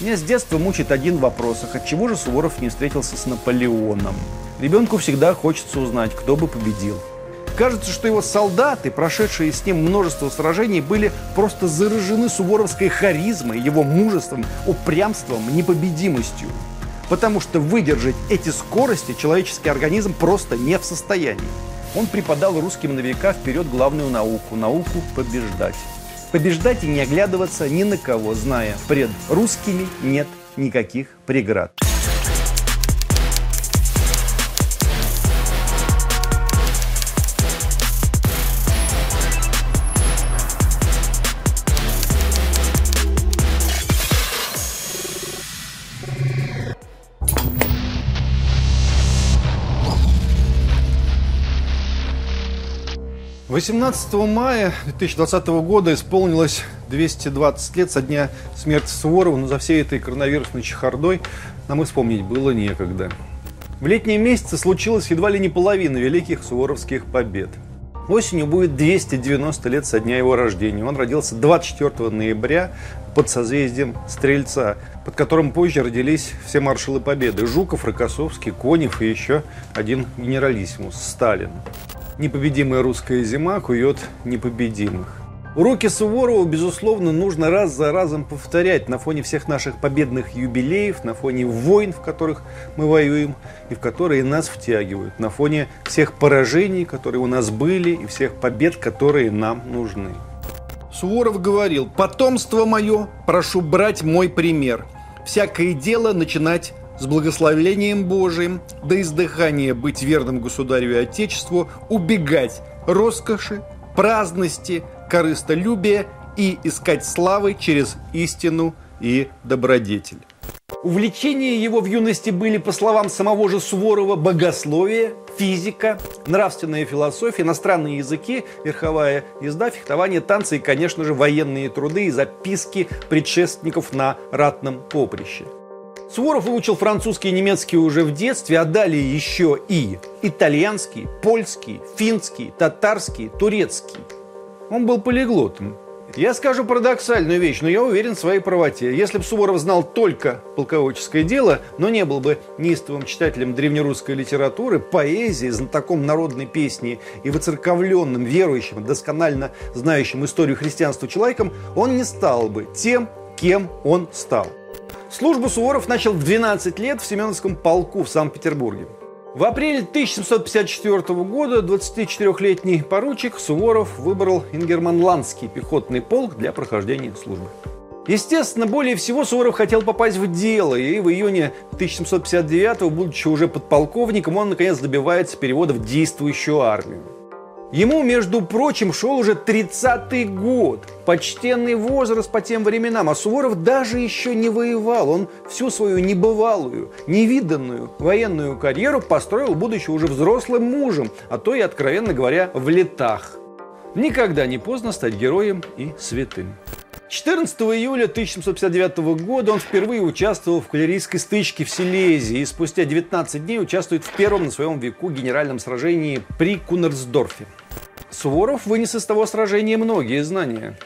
Меня с детства мучит один вопрос, а отчего же Суворов не встретился с Наполеоном? Ребенку всегда хочется узнать, кто бы победил. Кажется, что его солдаты, прошедшие с ним множество сражений, были просто заражены суворовской харизмой, его мужеством, упрямством, непобедимостью. Потому что выдержать эти скорости человеческий организм просто не в состоянии. Он преподал русским на века вперед главную науку – науку побеждать. Побеждать и не оглядываться ни на кого, зная, пред русскими нет никаких преград. 18 мая 2020 года исполнилось 220 лет со дня смерти Суворова, но за всей этой коронавирусной чехардой нам и вспомнить было некогда. В летние месяцы случилось едва ли не половина великих суворовских побед. Осенью будет 290 лет со дня его рождения. Он родился 24 ноября под созвездием Стрельца, под которым позже родились все маршалы Победы. Жуков, Рокоссовский, Конев и еще один генералиссимус – Сталин непобедимая русская зима кует непобедимых. Уроки Суворова, безусловно, нужно раз за разом повторять на фоне всех наших победных юбилеев, на фоне войн, в которых мы воюем и в которые нас втягивают, на фоне всех поражений, которые у нас были, и всех побед, которые нам нужны. Суворов говорил, «Потомство мое, прошу брать мой пример. Всякое дело начинать с благословением Божиим, до издыхания быть верным государю и отечеству, убегать роскоши, праздности, корыстолюбия и искать славы через истину и добродетель. Увлечения его в юности были, по словам самого же Суворова, богословие, физика, нравственная философия, иностранные языки, верховая езда, фехтование, танцы и, конечно же, военные труды и записки предшественников на ратном поприще – Суворов выучил французский и немецкий уже в детстве, а далее еще и итальянский, польский, финский, татарский, турецкий. Он был полиглотом. Я скажу парадоксальную вещь, но я уверен в своей правоте. Если бы Суворов знал только полководческое дело, но не был бы неистовым читателем древнерусской литературы, поэзии, знатоком народной песни и выцерковленным, верующим, досконально знающим историю христианства человеком, он не стал бы тем, кем он стал. Службу Суворов начал в 12 лет в Семеновском полку в Санкт-Петербурге. В апреле 1754 года 24-летний поручик Суворов выбрал Ингерманландский пехотный полк для прохождения службы. Естественно, более всего Суворов хотел попасть в дело, и в июне 1759 будучи уже подполковником, он наконец добивается перевода в действующую армию. Ему, между прочим, шел уже 30-й год, почтенный возраст по тем временам, а Суворов даже еще не воевал. Он всю свою небывалую, невиданную военную карьеру построил, будучи уже взрослым мужем, а то и, откровенно говоря, в летах. Никогда не поздно стать героем и святым. 14 июля 1759 года он впервые участвовал в кавалерийской стычке в Силезии и спустя 19 дней участвует в первом на своем веку генеральном сражении при Кунерсдорфе. Суворов вынес из того сражения многие знания.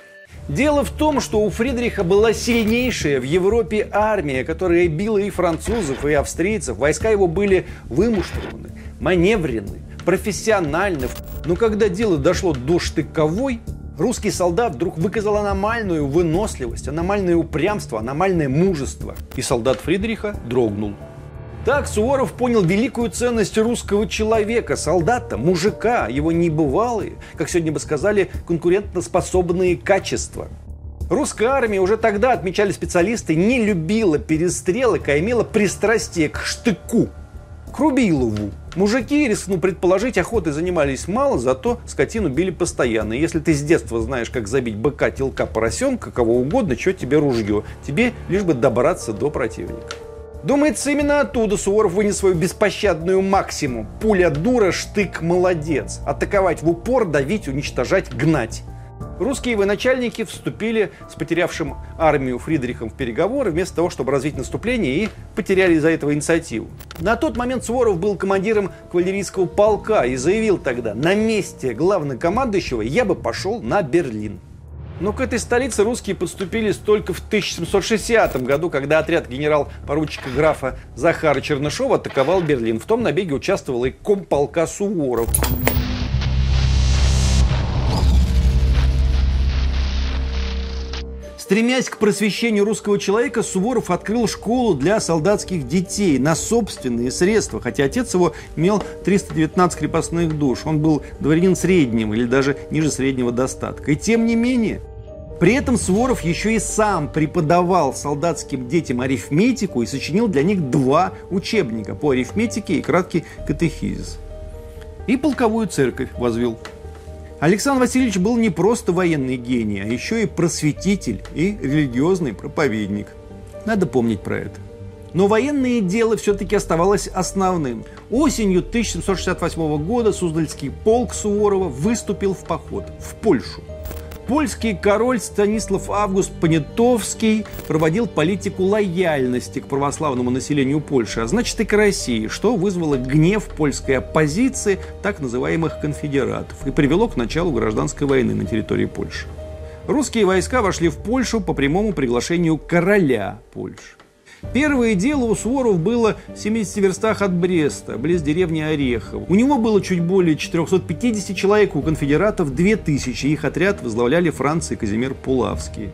Дело в том, что у Фридриха была сильнейшая в Европе армия, которая била и французов, и австрийцев. Войска его были вымуштрованы, маневрены, профессиональны. Но когда дело дошло до штыковой, Русский солдат вдруг выказал аномальную выносливость, аномальное упрямство, аномальное мужество. И солдат Фридриха дрогнул. Так Суворов понял великую ценность русского человека, солдата, мужика, его небывалые, как сегодня бы сказали, конкурентоспособные качества. Русская армия уже тогда, отмечали специалисты, не любила перестрелок, а имела пристрастие к штыку, к Рубилову, Мужики, рискну предположить, охотой занимались мало, зато скотину били постоянно. Если ты с детства знаешь, как забить быка, телка, поросенка, кого угодно, что тебе ружье? Тебе лишь бы добраться до противника. Думается, именно оттуда Суворов вынес свою беспощадную максимум. Пуля дура, штык молодец. Атаковать в упор, давить, уничтожать, гнать. Русские военачальники вступили с потерявшим армию Фридрихом в переговоры вместо того, чтобы развить наступление и потеряли из-за этого инициативу. На тот момент Суворов был командиром кавалерийского полка и заявил тогда, на месте главнокомандующего я бы пошел на Берлин. Но к этой столице русские подступились только в 1760 году, когда отряд генерал-поручика графа Захара Чернышова атаковал Берлин. В том набеге участвовал и комполка Суворов. Стремясь к просвещению русского человека, Суворов открыл школу для солдатских детей на собственные средства, хотя отец его имел 319 крепостных душ. Он был дворянин среднего или даже ниже среднего достатка. И тем не менее, при этом Суворов еще и сам преподавал солдатским детям арифметику и сочинил для них два учебника по арифметике и краткий катехизис. И полковую церковь возвел. Александр Васильевич был не просто военный гений, а еще и просветитель и религиозный проповедник. Надо помнить про это. Но военное дело все-таки оставалось основным. Осенью 1768 года Суздальский полк Суворова выступил в поход в Польшу – Польский король Станислав Август Понятовский проводил политику лояльности к православному населению Польши, а значит и к России, что вызвало гнев польской оппозиции, так называемых конфедератов, и привело к началу гражданской войны на территории Польши. Русские войска вошли в Польшу по прямому приглашению короля Польши. Первое дело у Суворов было в 70 верстах от Бреста, близ деревни Орехов. У него было чуть более 450 человек, у конфедератов 2000. Их отряд возглавляли Франц и Казимир Пулавский.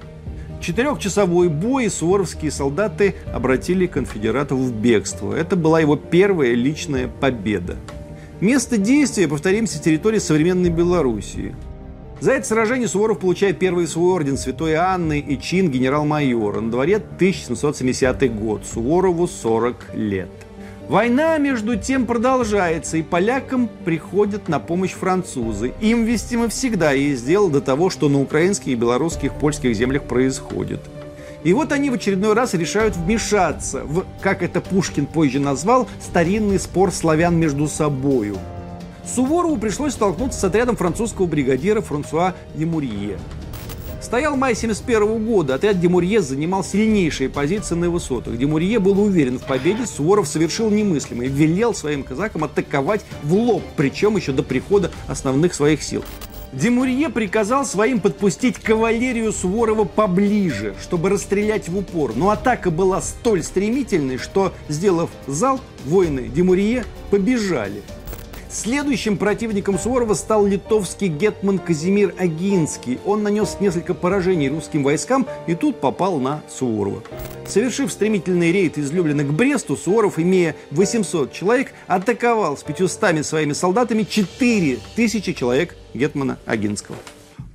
Четырехчасовой бой суворовские солдаты обратили конфедератов в бегство. Это была его первая личная победа. Место действия, повторимся, территория современной Белоруссии – за это сражение Суворов получает первый свой орден Святой Анны и чин генерал-майора. На дворе 1770 год. Суворову 40 лет. Война, между тем, продолжается, и полякам приходят на помощь французы. Им, вестимо, всегда есть дело до того, что на украинских, белорусских, польских землях происходит. И вот они в очередной раз решают вмешаться в, как это Пушкин позже назвал, старинный спор славян между собою – Суворову пришлось столкнуться с отрядом французского бригадира Франсуа Демурье. Стоял май 71 года, отряд Демурье занимал сильнейшие позиции на высотах. Демурье был уверен в победе, Суворов совершил немыслимое, велел своим казакам атаковать в лоб, причем еще до прихода основных своих сил. Демурье приказал своим подпустить кавалерию Суворова поближе, чтобы расстрелять в упор. Но атака была столь стремительной, что, сделав залп, воины Демурье побежали. Следующим противником Суворова стал литовский гетман Казимир Агинский. Он нанес несколько поражений русским войскам и тут попал на Суворова. Совершив стремительный рейд из Люблина к Бресту, Суворов, имея 800 человек, атаковал с 500 своими солдатами 4000 человек гетмана Агинского.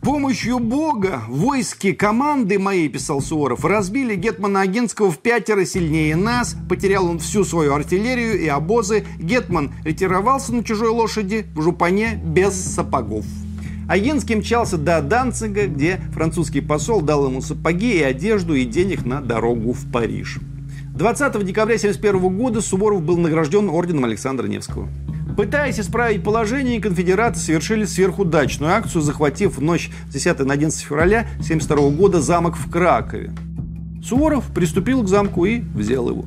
Помощью Бога войски команды моей, писал Суворов, разбили Гетмана Агинского в пятеро сильнее нас, потерял он всю свою артиллерию и обозы. Гетман ретировался на чужой лошади в жупане без сапогов. Агинский мчался до Данцига, где французский посол дал ему сапоги и одежду и денег на дорогу в Париж. 20 декабря 1971 года Суворов был награжден орденом Александра Невского. Пытаясь исправить положение, конфедераты совершили сверхудачную акцию, захватив в ночь с 10 на 11 февраля 1972 года замок в Кракове. Суворов приступил к замку и взял его.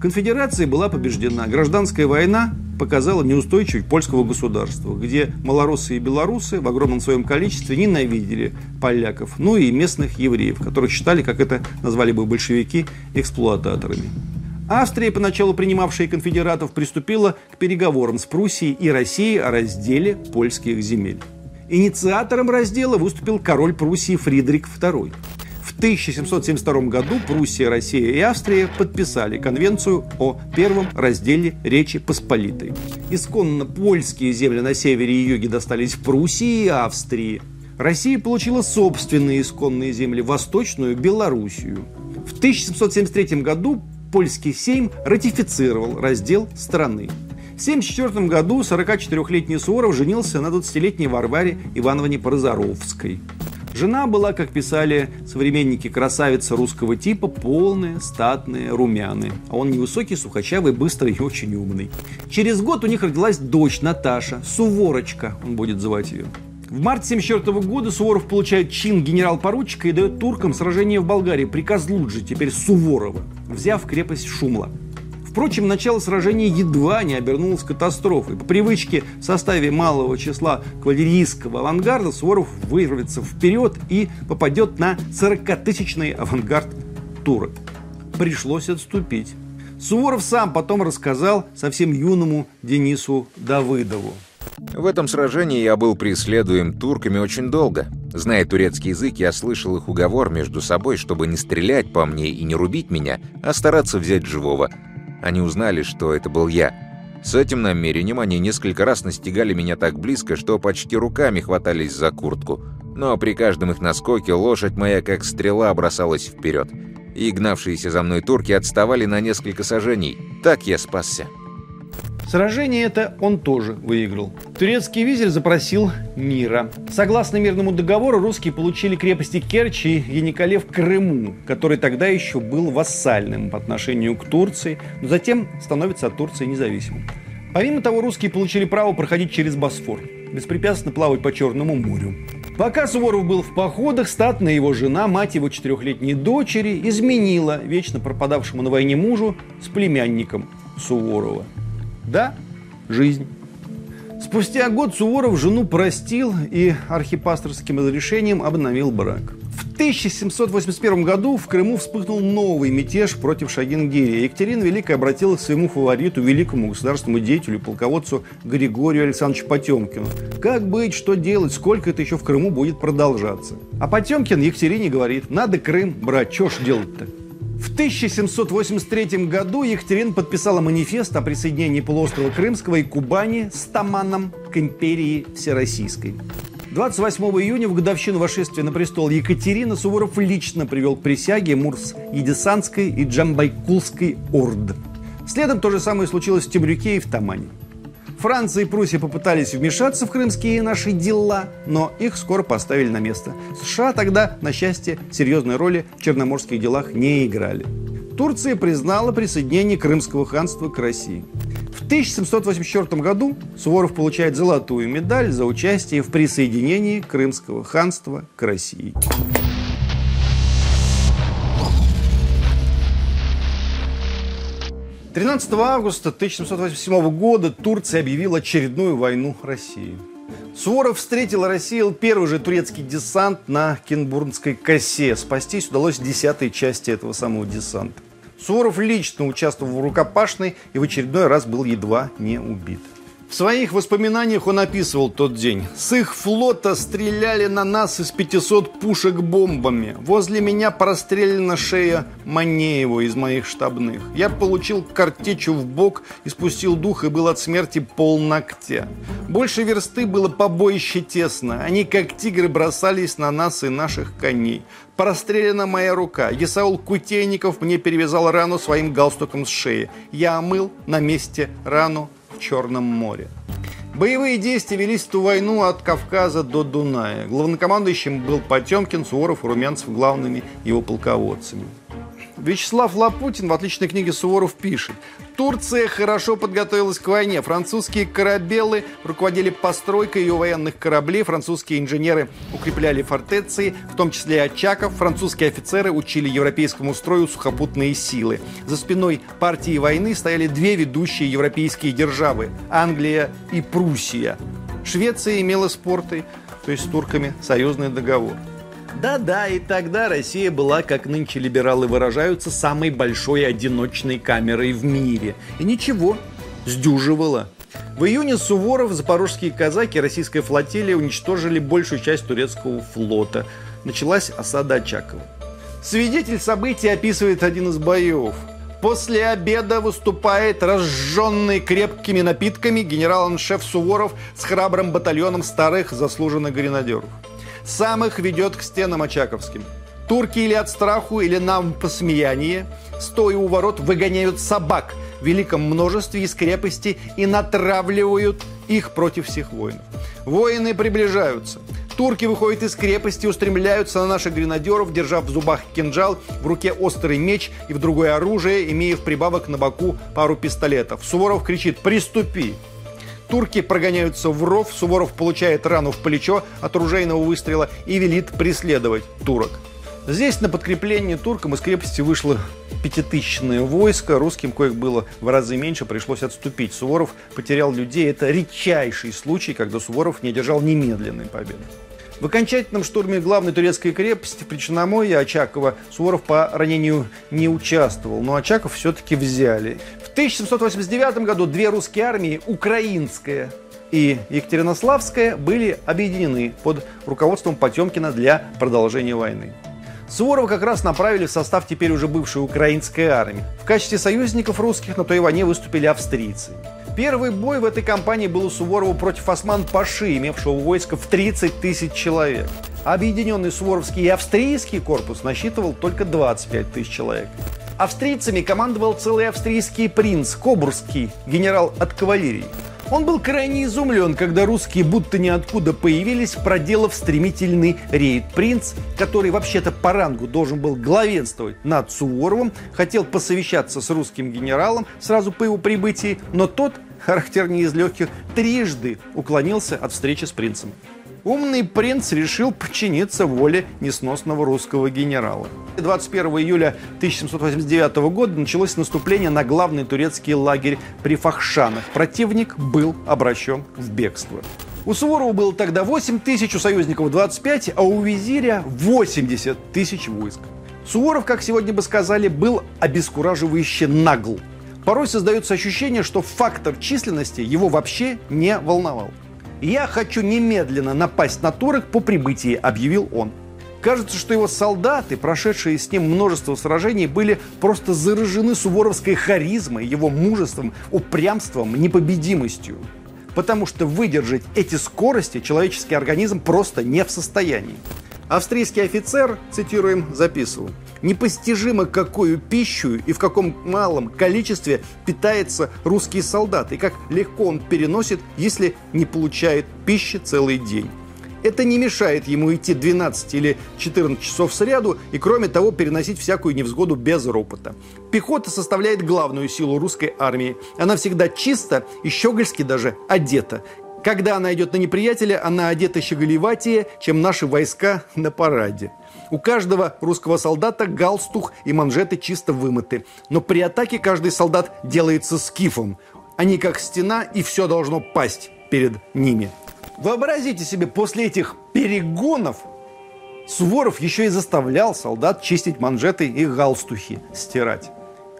Конфедерация была побеждена. Гражданская война показала неустойчивость польского государства, где малоросы и белорусы в огромном своем количестве ненавидели поляков, ну и местных евреев, которых считали, как это назвали бы большевики, эксплуататорами. Австрия, поначалу принимавшая конфедератов, приступила к переговорам с Пруссией и Россией о разделе польских земель. Инициатором раздела выступил король Пруссии Фридрих II. В 1772 году Пруссия, Россия и Австрия подписали конвенцию о первом разделе Речи Посполитой. Исконно польские земли на севере и юге достались Пруссии и Австрии. Россия получила собственные исконные земли, Восточную Белоруссию. В 1773 году польский сейм ратифицировал раздел страны. В 1974 году 44-летний Суворов женился на 20-летней Варваре Ивановне Прозоровской. Жена была, как писали современники, красавица русского типа, полная, статная, румяная. А он невысокий, сухочавый, быстрый и очень умный. Через год у них родилась дочь Наташа, Суворочка, он будет звать ее. В марте 1974 года Суворов получает чин генерал-поручика и дает туркам сражение в Болгарии при Козлудже, теперь Суворова, взяв крепость Шумла. Впрочем, начало сражения едва не обернулось катастрофой. По привычке в составе малого числа кавалерийского авангарда Суворов вырвется вперед и попадет на 40-тысячный авангард турок. Пришлось отступить. Суворов сам потом рассказал совсем юному Денису Давыдову. В этом сражении я был преследуем турками очень долго. Зная турецкий язык, я слышал их уговор между собой, чтобы не стрелять по мне и не рубить меня, а стараться взять живого. Они узнали, что это был я. С этим намерением они несколько раз настигали меня так близко, что почти руками хватались за куртку. Но при каждом их наскоке лошадь моя, как стрела, бросалась вперед. И гнавшиеся за мной турки отставали на несколько сажений. Так я спасся. Сражение это он тоже выиграл. Турецкий визирь запросил мира. Согласно мирному договору, русские получили крепости Керчь и Яникале в Крыму, который тогда еще был вассальным по отношению к Турции, но затем становится от Турции независимым. Помимо того, русские получили право проходить через Босфор, беспрепятственно плавать по Черному морю. Пока Суворов был в походах, статная его жена, мать его четырехлетней дочери, изменила вечно пропадавшему на войне мужу с племянником Суворова – да, жизнь. Спустя год Суворов жену простил и архипасторским разрешением обновил брак. В 1781 году в Крыму вспыхнул новый мятеж против Шагингирия. Екатерина Великая обратилась к своему фавориту, великому государственному деятелю, полководцу Григорию Александровичу Потемкину. Как быть, что делать, сколько это еще в Крыму будет продолжаться? А Потемкин Екатерине говорит, надо Крым брать, что ж делать-то? В 1783 году Екатерина подписала манифест о присоединении полуострова Крымского и Кубани с Таманом к империи Всероссийской. 28 июня в годовщину вошествия на престол Екатерина Суворов лично привел к присяге Мурс Едесанской и Джамбайкулской орд. Следом то же самое случилось в Темрюке и в Тамане. Франция и Пруссия попытались вмешаться в крымские наши дела, но их скоро поставили на место. США тогда, на счастье, серьезной роли в черноморских делах не играли. Турция признала присоединение Крымского ханства к России. В 1784 году Суворов получает золотую медаль за участие в присоединении Крымского ханства к России. 13 августа 1787 года Турция объявила очередную войну России. Суворов встретил Россию первый же турецкий десант на Кенбурнской косе. Спастись удалось десятой части этого самого десанта. Суворов лично участвовал в рукопашной и в очередной раз был едва не убит. В своих воспоминаниях он описывал тот день. С их флота стреляли на нас из 500 пушек бомбами. Возле меня прострелена шея Манеева из моих штабных. Я получил картечу в бок и спустил дух и был от смерти пол ногтя. Больше версты было побоище тесно. Они как тигры бросались на нас и наших коней. Прострелена моя рука. Есаул Кутейников мне перевязал рану своим галстуком с шеи. Я омыл на месте рану в Черном море. Боевые действия велись в ту войну от Кавказа до Дуная. Главнокомандующим был Потемкин, Суворов и Румянцев главными его полководцами. Вячеслав Лапутин в отличной книге Суворов пишет. Турция хорошо подготовилась к войне. Французские корабелы руководили постройкой ее военных кораблей. Французские инженеры укрепляли фортеции, в том числе Очаков. Французские офицеры учили европейскому строю сухопутные силы. За спиной партии войны стояли две ведущие европейские державы – Англия и Пруссия. Швеция имела с портой, то есть с турками, союзный договор. Да-да, и тогда Россия была, как нынче либералы выражаются, самой большой одиночной камерой в мире. И ничего, сдюживала. В июне Суворов, запорожские казаки, российская флотилия уничтожили большую часть турецкого флота. Началась осада Очакова. Свидетель событий описывает один из боев. После обеда выступает разжженный крепкими напитками генерал-аншеф Суворов с храбрым батальоном старых заслуженных гренадеров самых ведет к стенам Очаковским. Турки или от страху, или нам посмеяние, стоя у ворот, выгоняют собак в великом множестве из крепости и натравливают их против всех воинов. Воины приближаются. Турки выходят из крепости, устремляются на наших гренадеров, держа в зубах кинжал, в руке острый меч и в другое оружие, имея в прибавок на боку пару пистолетов. Суворов кричит «Приступи!» Турки прогоняются в ров, Суворов получает рану в плечо от ружейного выстрела и велит преследовать турок. Здесь на подкрепление туркам из крепости вышло пятитысячное войско, русским коих было в разы меньше, пришлось отступить. Суворов потерял людей. Это редчайший случай, когда Суворов не одержал немедленной победы. В окончательном штурме главной турецкой крепости при Черноморье Очакова Суворов по ранению не участвовал, но Очаков все-таки взяли. В 1789 году две русские армии, украинская и Екатеринославская, были объединены под руководством Потемкина для продолжения войны. Суворова как раз направили в состав теперь уже бывшей украинской армии. В качестве союзников русских на той войне выступили австрийцы. Первый бой в этой кампании был у Суворова против Осман-Паши, имевшего войско в 30 тысяч человек. Объединенный Суворовский и австрийский корпус насчитывал только 25 тысяч человек. Австрийцами командовал целый австрийский принц Кобурский, генерал от кавалерии. Он был крайне изумлен, когда русские будто ниоткуда появились, проделав стремительный рейд. Принц, который вообще-то по рангу должен был главенствовать над Суворовым, хотел посовещаться с русским генералом сразу по его прибытии, но тот характер не из легких, трижды уклонился от встречи с принцем. Умный принц решил подчиниться воле несносного русского генерала. 21 июля 1789 года началось наступление на главный турецкий лагерь при Фахшанах. Противник был обращен в бегство. У Суворова было тогда 8 тысяч, у союзников 25, а у визиря 80 тысяч войск. Суворов, как сегодня бы сказали, был обескураживающе нагл. Порой создается ощущение, что фактор численности его вообще не волновал. «Я хочу немедленно напасть на турок по прибытии», — объявил он. Кажется, что его солдаты, прошедшие с ним множество сражений, были просто заражены суворовской харизмой, его мужеством, упрямством, непобедимостью. Потому что выдержать эти скорости человеческий организм просто не в состоянии. Австрийский офицер, цитируем, записывал, «Непостижимо, какую пищу и в каком малом количестве питается русский солдат, и как легко он переносит, если не получает пищи целый день». Это не мешает ему идти 12 или 14 часов сряду и, кроме того, переносить всякую невзгоду без ропота. Пехота составляет главную силу русской армии. Она всегда чисто и щегольски даже одета. Когда она идет на неприятеля, она одета щеголеватее, чем наши войска на параде. У каждого русского солдата галстух и манжеты чисто вымыты. Но при атаке каждый солдат делается скифом. Они как стена, и все должно пасть перед ними. Вообразите себе, после этих перегонов Суворов еще и заставлял солдат чистить манжеты и галстухи, стирать.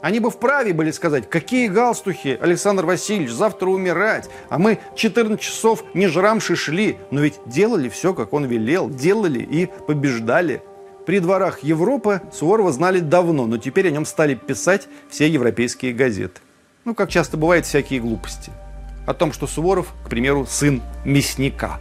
Они бы вправе были сказать, какие галстухи, Александр Васильевич, завтра умирать, а мы 14 часов не жрамши шли, но ведь делали все, как он велел, делали и побеждали. При дворах Европы Суворова знали давно, но теперь о нем стали писать все европейские газеты. Ну, как часто бывает, всякие глупости. О том, что Суворов, к примеру, сын мясника.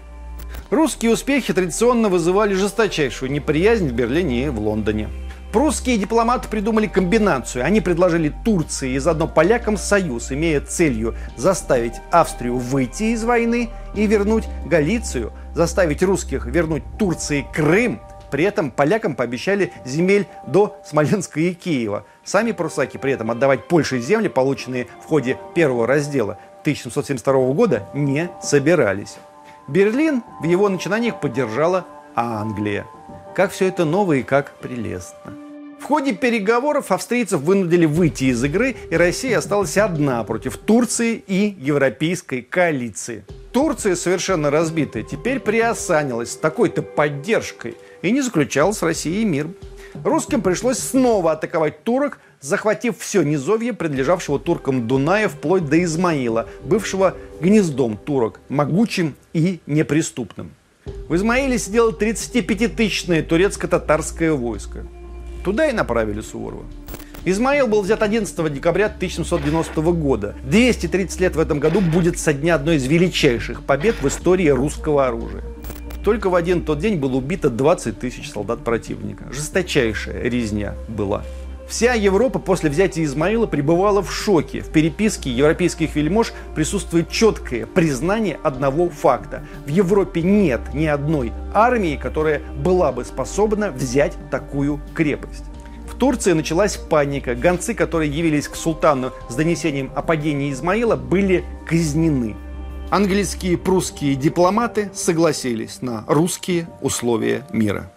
Русские успехи традиционно вызывали жесточайшую неприязнь в Берлине и в Лондоне. Прусские дипломаты придумали комбинацию. Они предложили Турции и заодно полякам союз, имея целью заставить Австрию выйти из войны и вернуть Галицию, заставить русских вернуть Турции Крым. При этом полякам пообещали земель до Смоленска и Киева. Сами прусаки при этом отдавать Польше земли, полученные в ходе первого раздела 1772 года, не собирались. Берлин в его начинаниях поддержала Англия. Как все это ново и как прелестно. В ходе переговоров австрийцев вынудили выйти из игры, и Россия осталась одна против Турции и европейской коалиции. Турция, совершенно разбитая, теперь приосанилась с такой-то поддержкой и не заключала с Россией мир. Русским пришлось снова атаковать турок, захватив все низовье, принадлежавшего туркам Дуная, вплоть до Измаила, бывшего гнездом турок, могучим и неприступным. В Измаиле сидело 35-тысячное турецко-татарское войско. Туда и направили Суворова. Измаил был взят 11 декабря 1790 года. 230 лет в этом году будет со дня одной из величайших побед в истории русского оружия. Только в один тот день было убито 20 тысяч солдат противника. Жесточайшая резня была. Вся Европа после взятия Измаила пребывала в шоке. В переписке европейских вельмож присутствует четкое признание одного факта. В Европе нет ни одной армии, которая была бы способна взять такую крепость. В Турции началась паника. Гонцы, которые явились к султану с донесением о падении Измаила, были казнены. Английские и прусские дипломаты согласились на русские условия мира.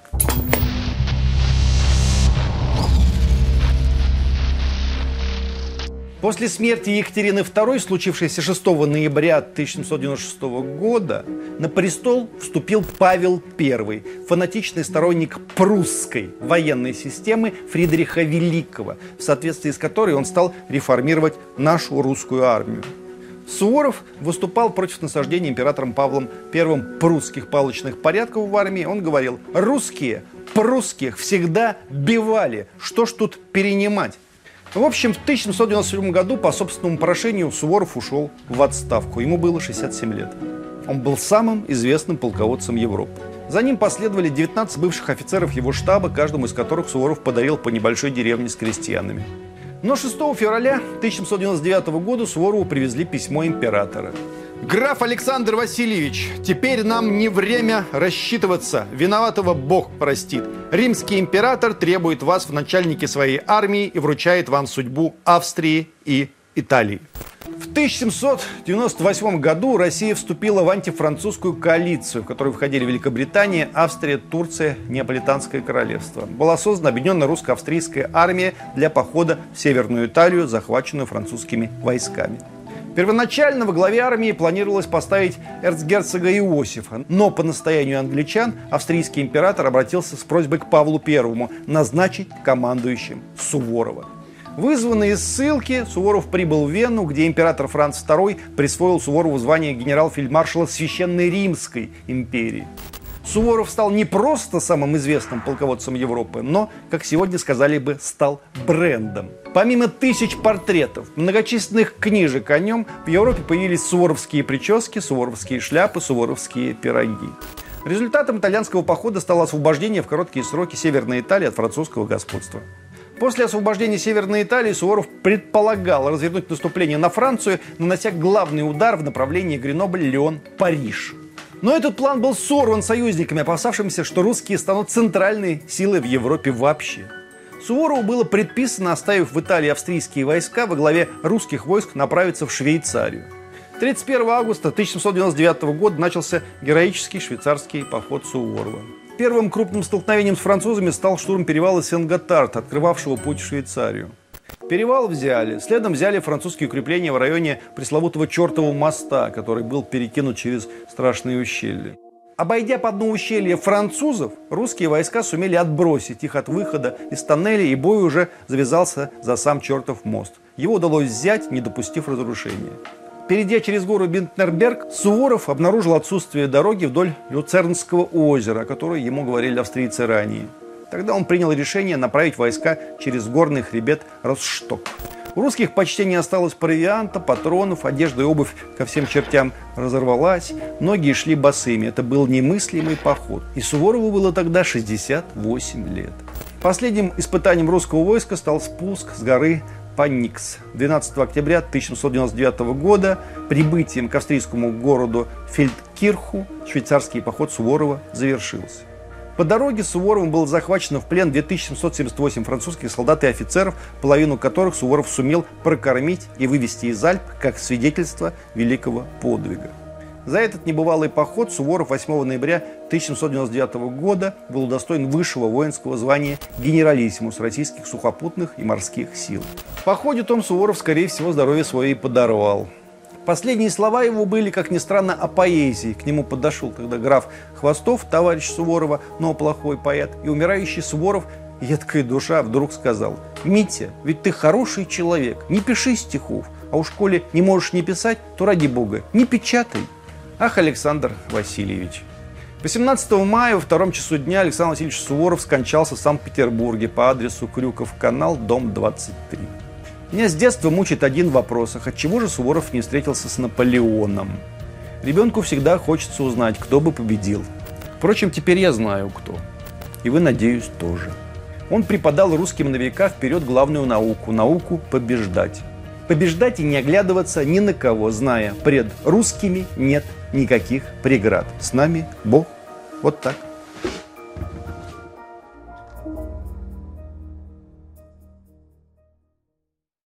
После смерти Екатерины II, случившейся 6 ноября 1796 года, на престол вступил Павел I, фанатичный сторонник прусской военной системы Фридриха Великого, в соответствии с которой он стал реформировать нашу русскую армию. Суворов выступал против насаждения императором Павлом I прусских палочных порядков в армии. Он говорил, русские прусских всегда бивали, что ж тут перенимать? В общем, в 1797 году по собственному прошению Суворов ушел в отставку. Ему было 67 лет. Он был самым известным полководцем Европы. За ним последовали 19 бывших офицеров его штаба, каждому из которых Суворов подарил по небольшой деревне с крестьянами. Но 6 февраля 1799 года Суворову привезли письмо императора. Граф Александр Васильевич, теперь нам не время рассчитываться. Виноватого Бог простит. Римский император требует вас в начальнике своей армии и вручает вам судьбу Австрии и Италии. В 1798 году Россия вступила в антифранцузскую коалицию, в которую входили Великобритания, Австрия, Турция, Неаполитанское королевство. Была создана объединенная русско-австрийская армия для похода в Северную Италию, захваченную французскими войсками. Первоначально во главе армии планировалось поставить эрцгерцога Иосифа, но по настоянию англичан австрийский император обратился с просьбой к Павлу I назначить командующим Суворова. Вызванный из ссылки, Суворов прибыл в Вену, где император Франц II присвоил Суворову звание генерал-фельдмаршала Священной Римской империи. Суворов стал не просто самым известным полководцем Европы, но, как сегодня сказали бы, стал брендом. Помимо тысяч портретов, многочисленных книжек о нем, в Европе появились суворовские прически, суворовские шляпы, суворовские пироги. Результатом итальянского похода стало освобождение в короткие сроки Северной Италии от французского господства. После освобождения Северной Италии Суворов предполагал развернуть наступление на Францию, нанося главный удар в направлении Гренобль-Леон-Париж. Но этот план был сорван союзниками, опасавшимися, что русские станут центральной силой в Европе вообще. Суворову было предписано, оставив в Италии австрийские войска, во главе русских войск направиться в Швейцарию. 31 августа 1799 года начался героический швейцарский поход Суворова. Первым крупным столкновением с французами стал штурм перевала Сен-Готард, открывавшего путь в Швейцарию. Перевал взяли. Следом взяли французские укрепления в районе пресловутого чертового моста, который был перекинут через страшные ущелья. Обойдя по дну ущелья французов, русские войска сумели отбросить их от выхода из тоннеля, и бой уже завязался за сам чертов мост. Его удалось взять, не допустив разрушения. Перейдя через гору Бинтнерберг, Суворов обнаружил отсутствие дороги вдоль Люцернского озера, о которой ему говорили австрийцы ранее. Тогда он принял решение направить войска через горный хребет Росшток. У русских почти не осталось провианта, патронов, одежда и обувь ко всем чертям разорвалась. Многие шли босыми. Это был немыслимый поход. И Суворову было тогда 68 лет. Последним испытанием русского войска стал спуск с горы Панникс. 12 октября 1799 года прибытием к австрийскому городу Фельдкирху швейцарский поход Суворова завершился. По дороге Суворовым было захвачено в плен 2778 французских солдат и офицеров, половину которых Суворов сумел прокормить и вывести из Альп как свидетельство великого подвига. За этот небывалый поход Суворов 8 ноября 1799 года был удостоен высшего воинского звания генералиссимус российских сухопутных и морских сил. В походе Том Суворов, скорее всего, здоровье свое и подорвал. Последние слова его были, как ни странно, о поэзии. К нему подошел тогда граф Хвостов, товарищ Суворова, но плохой поэт, и умирающий Суворов, едкая душа, вдруг сказал, «Митя, ведь ты хороший человек, не пиши стихов, а уж коли не можешь не писать, то ради бога, не печатай». Ах, Александр Васильевич. 18 мая во втором часу дня Александр Васильевич Суворов скончался в Санкт-Петербурге по адресу Крюков канал, дом 23. Меня с детства мучает один вопрос, а чего же Суворов не встретился с Наполеоном? Ребенку всегда хочется узнать, кто бы победил. Впрочем, теперь я знаю, кто. И вы, надеюсь, тоже. Он преподал русским на века вперед главную науку – науку побеждать. Побеждать и не оглядываться ни на кого, зная, пред русскими нет никаких преград. С нами Бог. Вот так.